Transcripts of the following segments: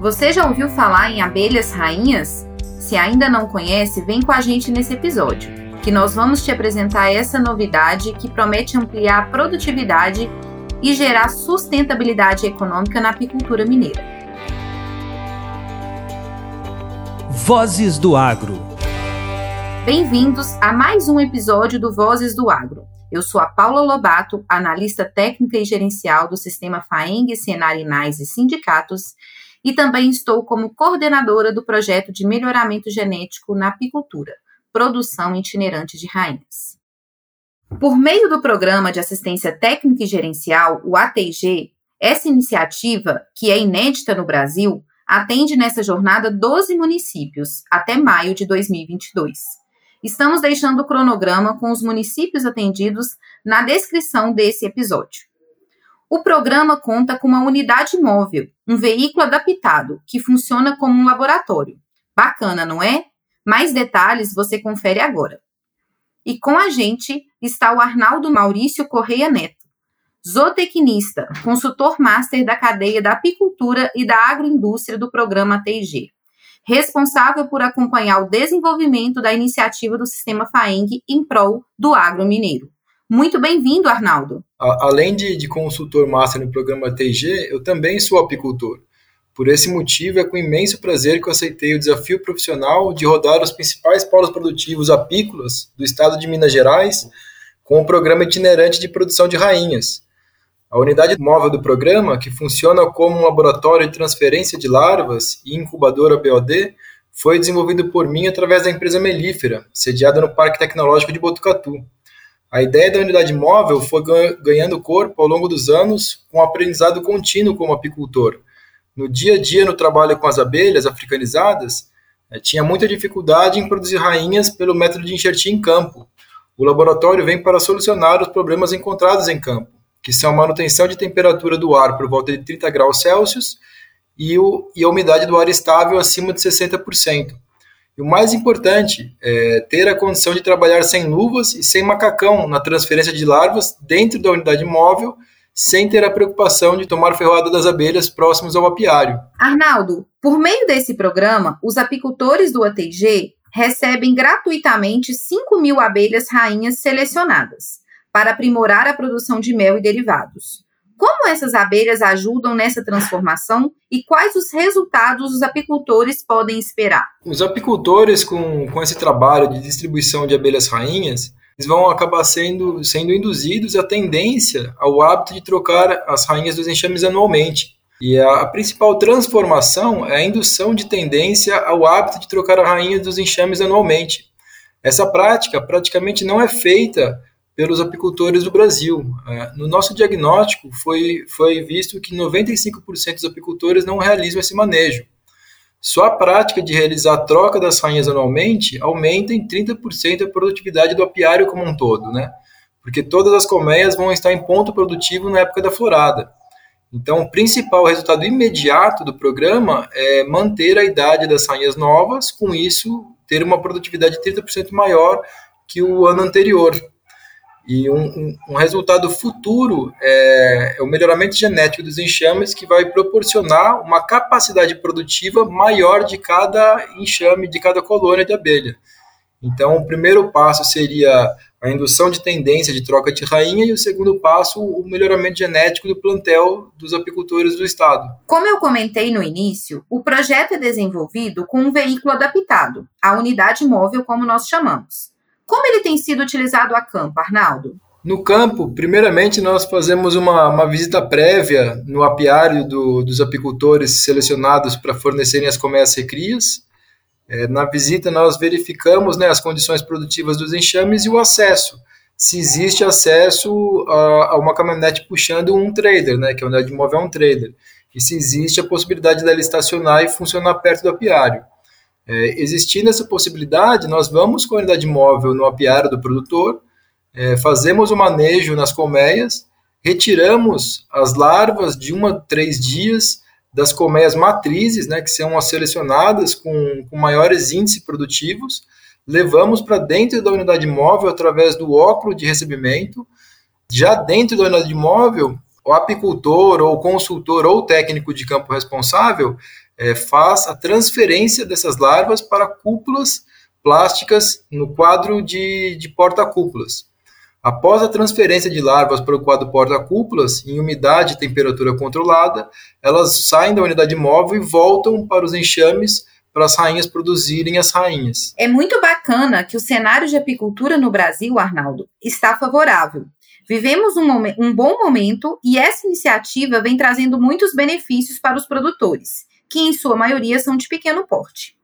Você já ouviu falar em abelhas rainhas? Se ainda não conhece, vem com a gente nesse episódio, que nós vamos te apresentar essa novidade que promete ampliar a produtividade e gerar sustentabilidade econômica na apicultura mineira. Vozes do Agro. Bem-vindos a mais um episódio do Vozes do Agro. Eu sou a Paula Lobato, analista técnica e gerencial do sistema FAENG, Senar Inais e Sindicatos, e também estou como coordenadora do projeto de melhoramento genético na apicultura, produção itinerante de rainhas. Por meio do Programa de Assistência Técnica e Gerencial, o ATG, essa iniciativa, que é inédita no Brasil, atende nessa jornada 12 municípios até maio de 2022. Estamos deixando o cronograma com os municípios atendidos na descrição desse episódio. O programa conta com uma unidade móvel, um veículo adaptado, que funciona como um laboratório. Bacana, não é? Mais detalhes você confere agora. E com a gente está o Arnaldo Maurício Correia Neto, zootecnista, consultor master da cadeia da apicultura e da agroindústria do programa TIG, responsável por acompanhar o desenvolvimento da iniciativa do sistema FAENG em prol do agro mineiro. Muito bem-vindo, Arnaldo. Além de, de, consultor master no programa TG, eu também sou apicultor. Por esse motivo, é com imenso prazer que eu aceitei o desafio profissional de rodar os principais polos produtivos apícolas do estado de Minas Gerais com o programa itinerante de produção de rainhas. A unidade móvel do programa, que funciona como um laboratório de transferência de larvas e incubadora BOD, foi desenvolvido por mim através da empresa Melífera, sediada no Parque Tecnológico de Botucatu. A ideia da unidade móvel foi ganhando corpo ao longo dos anos com um aprendizado contínuo como apicultor. No dia a dia, no trabalho com as abelhas africanizadas, eh, tinha muita dificuldade em produzir rainhas pelo método de enxertia em campo. O laboratório vem para solucionar os problemas encontrados em campo, que são a manutenção de temperatura do ar por volta de 30 graus Celsius e, o, e a umidade do ar estável acima de 60%. E o mais importante é ter a condição de trabalhar sem luvas e sem macacão na transferência de larvas dentro da unidade móvel, sem ter a preocupação de tomar ferroada das abelhas próximos ao apiário. Arnaldo, por meio desse programa, os apicultores do ATG recebem gratuitamente 5 mil abelhas rainhas selecionadas para aprimorar a produção de mel e derivados. Como essas abelhas ajudam nessa transformação e quais os resultados os apicultores podem esperar? Os apicultores, com, com esse trabalho de distribuição de abelhas rainhas, eles vão acabar sendo, sendo induzidos à tendência ao hábito de trocar as rainhas dos enxames anualmente. E a, a principal transformação é a indução de tendência ao hábito de trocar a rainha dos enxames anualmente. Essa prática praticamente não é feita pelos apicultores do Brasil. É, no nosso diagnóstico, foi, foi visto que 95% dos apicultores não realizam esse manejo. Só a prática de realizar a troca das rainhas anualmente aumenta em 30% a produtividade do apiário como um todo, né? Porque todas as colmeias vão estar em ponto produtivo na época da florada. Então, o principal resultado imediato do programa é manter a idade das rainhas novas, com isso, ter uma produtividade 30% maior que o ano anterior. E um, um, resultado futuro é, é, o melhoramento genético dos enxames, que vai proporcionar uma capacidade produtiva maior de cada enxame, de cada colônia de abelha. Então, o primeiro passo seria a indução de tendência de troca de rainha e o segundo passo, o melhoramento genético do plantel dos apicultores do estado. Como eu comentei no início, o projeto é desenvolvido com um veículo adaptado, a unidade móvel como nós chamamos. Como ele tem sido utilizado a campo, Arnaldo? No campo, primeiramente, nós fazemos uma, uma visita prévia no apiário do, dos apicultores selecionados para fornecerem as colmeias recrias. É, na visita, nós verificamos né, as condições produtivas dos enxames e o acesso. Se existe acesso a, a uma caminhonete puxando um trailer, né, que é a unidade móvel é um trailer. E se existe a possibilidade dela estacionar e funcionar perto do apiário. É, existindo essa possibilidade, nós vamos com a unidade móvel no apiário do produtor, é, fazemos o manejo nas colmeias, retiramos as larvas de uma a três dias das colmeias matrizes, né, que são as selecionadas com, com maiores índices produtivos, levamos para dentro da unidade móvel através do óculo de recebimento. Já dentro da unidade móvel, o apicultor, ou consultor, ou técnico de campo responsável é, faz a transferência dessas larvas para cúpulas plásticas no quadro de, de porta-cúpulas. Após a transferência de larvas para o quadro porta-cúpulas, em umidade e temperatura controlada, elas saem da unidade móvel e voltam para os enxames para as rainhas produzirem as rainhas. É muito bacana que o cenário de apicultura no Brasil, Arnaldo, está favorável. Vivemos um, um bom momento e essa iniciativa vem trazendo muitos benefícios para os produtores, que em sua maioria são de pequeno porte.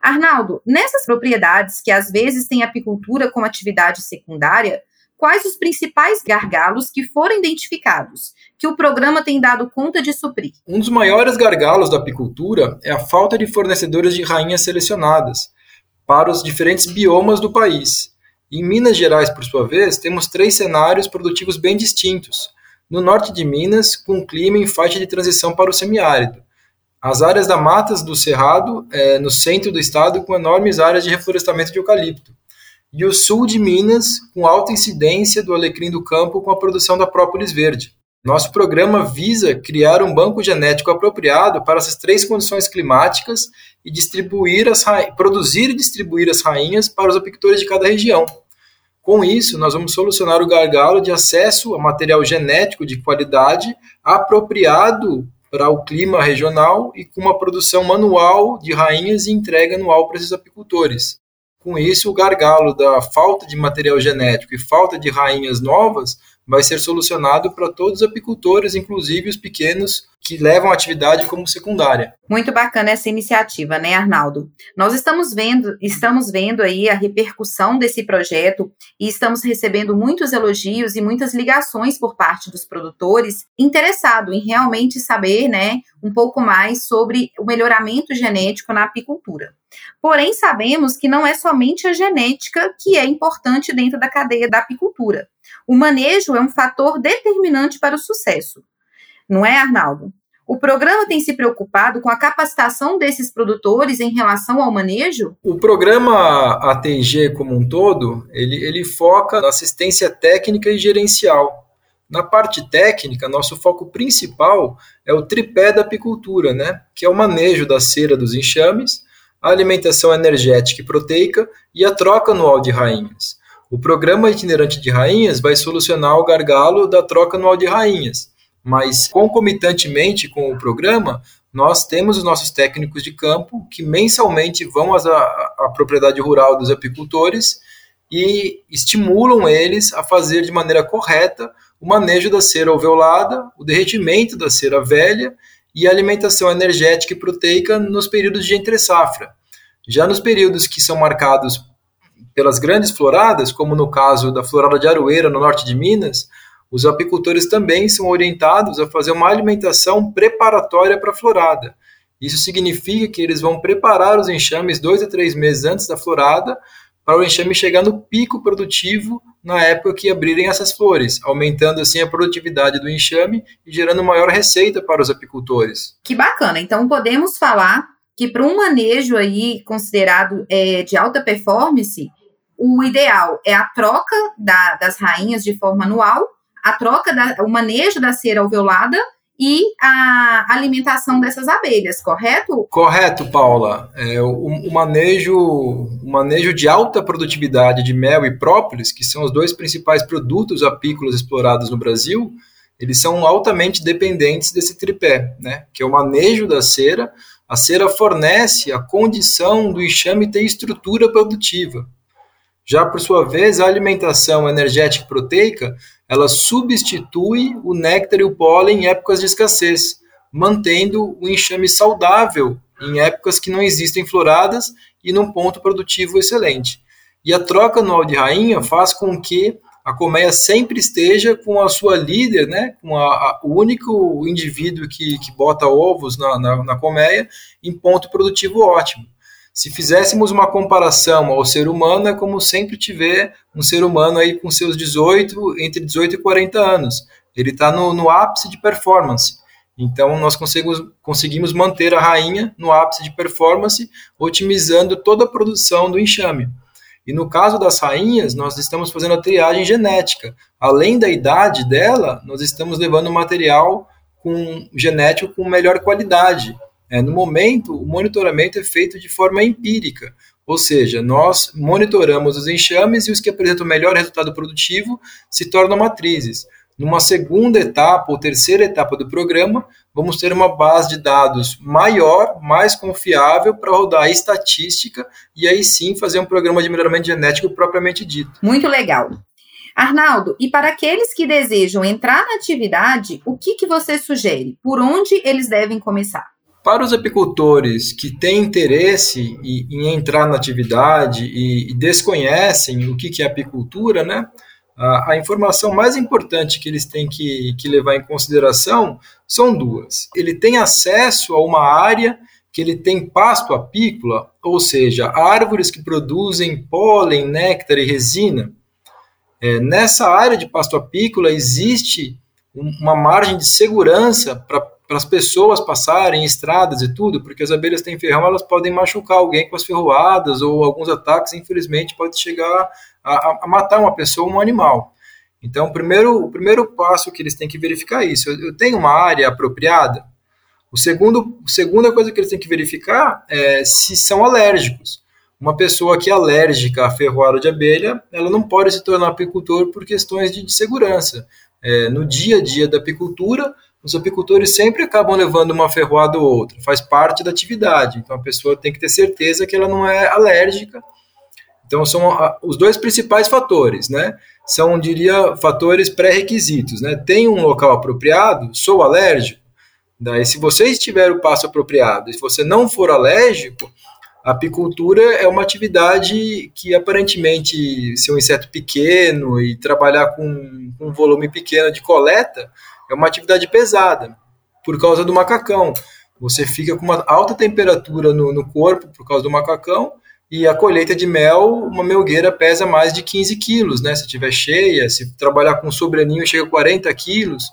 Arnaldo, nessas propriedades que às vezes têm apicultura como atividade secundária, quais os principais gargalos que foram identificados, que o programa tem dado conta de suprir? Um dos maiores gargalos da apicultura é a falta de fornecedores de rainhas selecionadas para os diferentes biomas do país. Em Minas Gerais, por sua vez, temos três cenários produtivos bem distintos. No norte de Minas, com clima em faixa de transição para o semiárido. As áreas da matas do Cerrado, é, no centro do estado, com enormes áreas de reflorestamento de eucalipto e o sul de Minas, com alta incidência do alecrim do campo com a produção da própolis verde. Nosso programa visa criar um banco genético apropriado para essas três condições climáticas e distribuir as produzir e distribuir as rainhas para os apicultores de cada região. Com isso, nós vamos solucionar o gargalo de acesso a material genético de qualidade apropriado para o clima regional e com uma produção manual de rainhas e entrega anual para esses apicultores. Com isso, o gargalo da falta de material genético e falta de rainhas novas vai ser solucionado para todos os apicultores, inclusive os pequenos que levam a atividade como secundária. Muito bacana essa iniciativa, né, Arnaldo? Nós estamos vendo, estamos vendo aí a repercussão desse projeto e estamos recebendo muitos elogios e muitas ligações por parte dos produtores interessados em realmente saber, né, um pouco mais sobre o melhoramento genético na apicultura. Porém, sabemos que não é somente a genética que é importante dentro da cadeia da apicultura. O manejo é um fator determinante para o sucesso. Não é, Arnaldo? O programa tem se preocupado com a capacitação desses produtores em relação ao manejo? O programa ATG como um todo, ele, ele foca na assistência técnica e gerencial. Na parte técnica, nosso foco principal é o tripé da apicultura, né? que é o manejo da cera dos enxames, a alimentação energética e proteica e a troca anual de rainhas. O programa itinerante de rainhas vai solucionar o gargalo da troca anual de rainhas, mas concomitantemente com o programa, nós temos os nossos técnicos de campo que mensalmente vão à, à propriedade rural dos apicultores e estimulam eles a fazer de maneira correta o manejo da cera alveolada, o derretimento da cera velha e a alimentação energética e proteica nos períodos de entre-safra. Já nos períodos que são marcados pelas grandes floradas, como no caso da florada de Aroeira, no norte de Minas, os apicultores também são orientados a fazer uma alimentação preparatória para a florada. Isso significa que eles vão preparar os enxames dois a três meses antes da florada, para o enxame chegar no pico produtivo na época que abrirem essas flores, aumentando assim a produtividade do enxame e gerando maior receita para os apicultores. Que bacana! Então podemos falar que para um manejo aí considerado é, de alta performance, o ideal é a troca da, das rainhas de forma anual, a troca, da, o manejo da cera alveolada e a alimentação dessas abelhas, correto? Correto, Paula. É, o, o, manejo, o manejo de alta produtividade de mel e própolis, que são os dois principais produtos apícolas explorados no Brasil, eles são altamente dependentes desse tripé, né? que é o manejo da cera. A cera fornece a condição do enxame ter estrutura produtiva. Já por sua vez, a alimentação energética proteica, ela substitui o néctar e o pólen em épocas de escassez, mantendo o enxame saudável em épocas que não existem floradas e num ponto produtivo excelente. E a troca anual de rainha faz com que a colmeia sempre esteja com a sua líder, né, com a, a, o único indivíduo que, que bota ovos na, na, na colmeia, em ponto produtivo ótimo. Se fizéssemos uma comparação ao ser humano, é como sempre tiver um ser humano aí com seus 18, entre 18 e 40 anos. Ele está no, no ápice de performance. Então, nós conseguimos, conseguimos manter a rainha no ápice de performance, otimizando toda a produção do enxame. E no caso das rainhas, nós estamos fazendo a triagem genética. Além da idade dela, nós estamos levando material com genético com melhor qualidade, É, no momento, o monitoramento é feito de forma empírica, ou seja, nós monitoramos os enxames e os que apresentam melhor resultado produtivo se tornam matrizes. Numa segunda etapa ou terceira etapa do programa, vamos ter uma base de dados maior, mais confiável para rodar a estatística e aí sim fazer um programa de melhoramento genético propriamente dito. Muito legal. Arnaldo, e para aqueles que desejam entrar na atividade, o que, que você sugere? Por onde eles devem começar? Para os apicultores que têm interesse em, entrar na atividade e, desconhecem o que, é apicultura, né? A, a, informação mais importante que eles têm que, que levar em consideração são duas. Ele tem acesso a uma área que ele tem pasto apícola, ou seja, árvores que produzem pólen, néctar e resina. É, nessa área de pasto apícola existe uma margem de segurança para para as pessoas passarem estradas e tudo, porque as abelhas têm ferrão, elas podem machucar alguém com as ferroadas ou alguns ataques, infelizmente, pode chegar a, a matar uma pessoa ou um animal. Então, o primeiro, o primeiro passo que eles têm que verificar é isso. Eu, eu tenho uma área apropriada. O segundo, a segunda coisa que eles têm que verificar é se são alérgicos. Uma pessoa que é alérgica à ferroada de abelha, ela não pode se tornar apicultor por questões de, de segurança. É, no dia a dia da apicultura, os apicultores sempre acabam levando uma ferroada ou outra, faz parte da atividade. Então a pessoa tem que ter certeza que ela não é alérgica. Então são os dois principais fatores, né? São, diria, fatores pré-requisitos, né? Tem um local apropriado, sou alérgico. Daí, se você estiver o passo apropriado, se você não for alérgico, a apicultura é uma atividade que aparentemente, se um inseto pequeno e trabalhar com um volume pequeno de coleta, é uma atividade pesada, por causa do macacão. Você fica com uma alta temperatura no, no corpo por causa do macacão, e a colheita de mel, uma melgueira pesa mais de 15 quilos, né? Se estiver cheia, se trabalhar com sobreninho, chega a 40 quilos.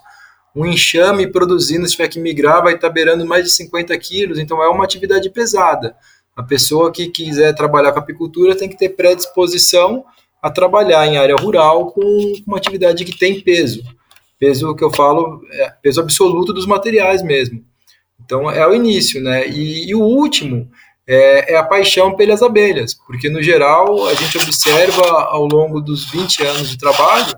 Um enxame produzindo, se tiver que migrar, vai estar beirando mais de 50 quilos. Então, é uma atividade pesada. A pessoa que quiser trabalhar com apicultura tem que ter predisposição a trabalhar em área rural com uma atividade que tem peso peso que eu falo, é peso absoluto dos materiais mesmo. Então é o início, né? E, e o último é, é, a paixão pelas abelhas, porque no geral a gente observa ao longo dos 20 anos de trabalho,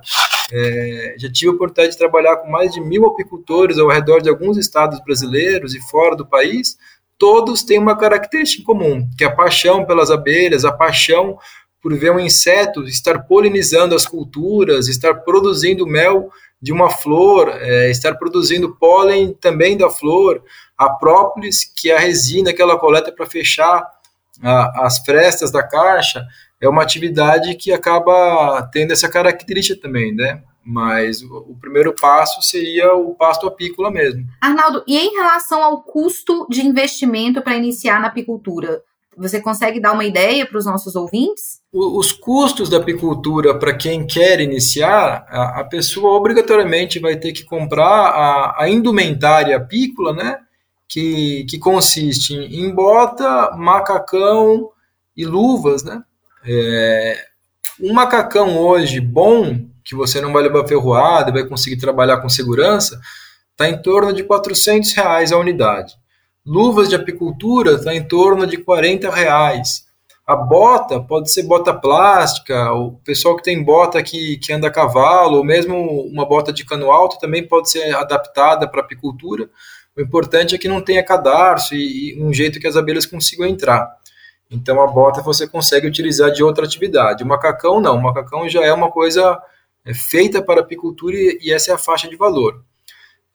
é, já tive a oportunidade de trabalhar com mais de mil apicultores ao redor de alguns estados brasileiros e fora do país, todos têm uma característica em comum, que é a paixão pelas abelhas, a paixão por ver um inseto estar polinizando as culturas, estar produzindo mel de uma flor, é, estar produzindo pólen também da flor, a própolis, que é a resina que ela coleta para fechar a, as frestas da caixa, é uma atividade que acaba tendo essa característica também, né? Mas o, o primeiro passo seria o pasto apícola mesmo. Arnaldo, e em relação ao custo de investimento para iniciar na apicultura? Você consegue dar uma ideia para os nossos ouvintes? Os custos da apicultura para quem quer iniciar, a, pessoa obrigatoriamente vai ter que comprar a, a indumentária apícola, né? Que, que consiste em bota, macacão e luvas, né? É, um macacão hoje bom, que você não vai levar ferroada, vai conseguir trabalhar com segurança, está em torno de 400 reais a unidade. Luvas de apicultura está em torno de 40 reais. A bota pode ser bota plástica, o pessoal que tem bota que, que anda a cavalo, ou mesmo uma bota de cano alto também pode ser adaptada para apicultura. O importante é que não tenha cadarço e, e um jeito que as abelhas consigam entrar. Então a bota você consegue utilizar de outra atividade. O macacão não, o macacão já é uma coisa é, feita para apicultura e, e essa é a faixa de valor.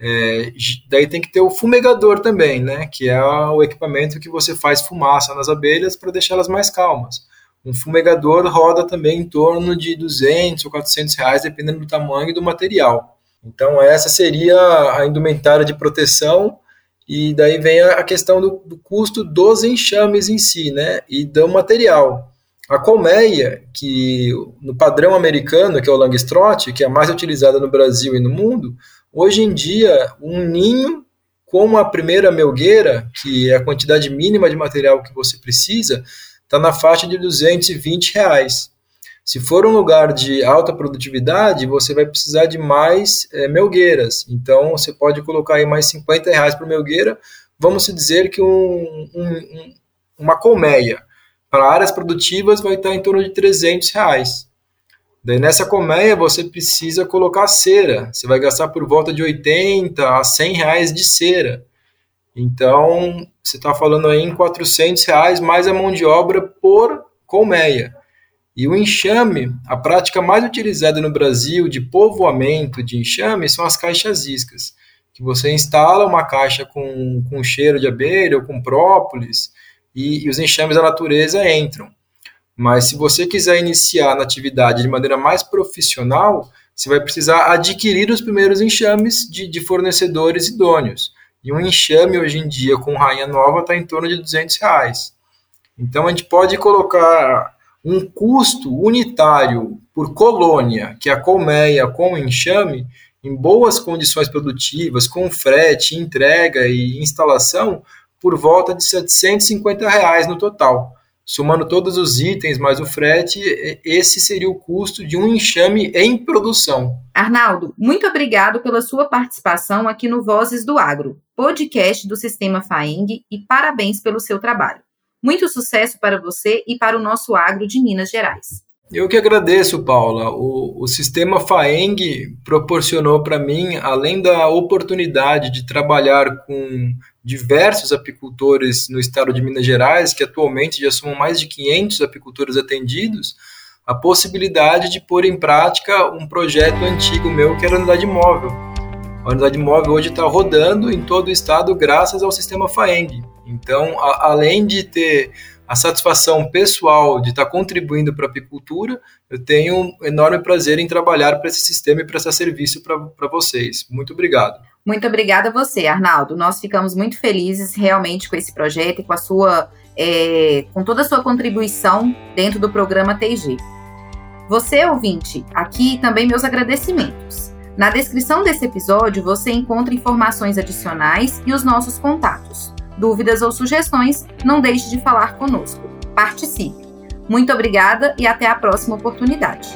É, daí tem que ter o fumegador também, né? Que é o equipamento que você faz fumaça nas abelhas para deixá-las mais calmas. Um fumegador roda também em torno de 200 ou 400 reais, dependendo do tamanho e do material. Então essa seria a indumentária de proteção e daí vem a questão do, do custo dos enxames em si, né? E do material. A colmeia, que no padrão americano, que é o Langstroth, que é a mais utilizada no Brasil e no mundo, Hoje em dia, um ninho com a primeira melgueira, que é a quantidade mínima de material que você precisa, está na faixa de 220 reais. Se for um lugar de alta produtividade, você vai precisar de mais é, melgueiras. Então, você pode colocar aí mais 50 reais por melgueira, vamos dizer que um, um, uma colmeia para áreas produtivas vai estar em torno de 300 reais. Daí nessa colmeia você precisa colocar cera, você vai gastar por volta de 80 a 100 reais de cera. Então você está falando aí em 400 reais mais a mão de obra por colmeia. E o enxame, a prática mais utilizada no Brasil de povoamento de enxame são as caixas iscas, que você instala uma caixa com, com cheiro de abelha ou com própolis e, e os enxames da natureza entram. Mas se você quiser iniciar na atividade de maneira mais profissional, você vai precisar adquirir os primeiros enxames de, de fornecedores idôneos. E um enxame hoje em dia com rainha nova está em torno de 200 reais. Então a gente pode colocar um custo unitário por colônia, que é a colmeia com enxame, em boas condições produtivas, com frete, entrega e instalação, por volta de 750 reais no total. Somando todos os itens mais o frete, esse seria o custo de um enxame em produção. Arnaldo, muito obrigado pela sua participação aqui no Vozes do Agro, podcast do Sistema FAENG, e parabéns pelo seu trabalho. Muito sucesso para você e para o nosso agro de Minas Gerais. Eu que agradeço, Paula. O, o sistema FAENG proporcionou para mim, além da oportunidade de trabalhar com diversos apicultores no estado de Minas Gerais, que atualmente já são mais de 500 apicultores atendidos, a possibilidade de pôr em prática um projeto antigo meu que era a unidade móvel. A unidade móvel hoje está rodando em todo o estado graças ao sistema FAENG. Então, a, além de ter a satisfação pessoal de estar contribuindo para a apicultura, eu tenho um enorme prazer em trabalhar para esse sistema e prestar serviço para vocês. Muito obrigado. Muito obrigada a você, Arnaldo. Nós ficamos muito felizes realmente com esse projeto e com a sua, é, com toda a sua contribuição dentro do programa TG. Você, ouvinte, aqui também meus agradecimentos. Na descrição desse episódio você encontra informações adicionais e os nossos contatos. Dúvidas ou sugestões, não deixe de falar conosco. Participe! Muito obrigada e até a próxima oportunidade.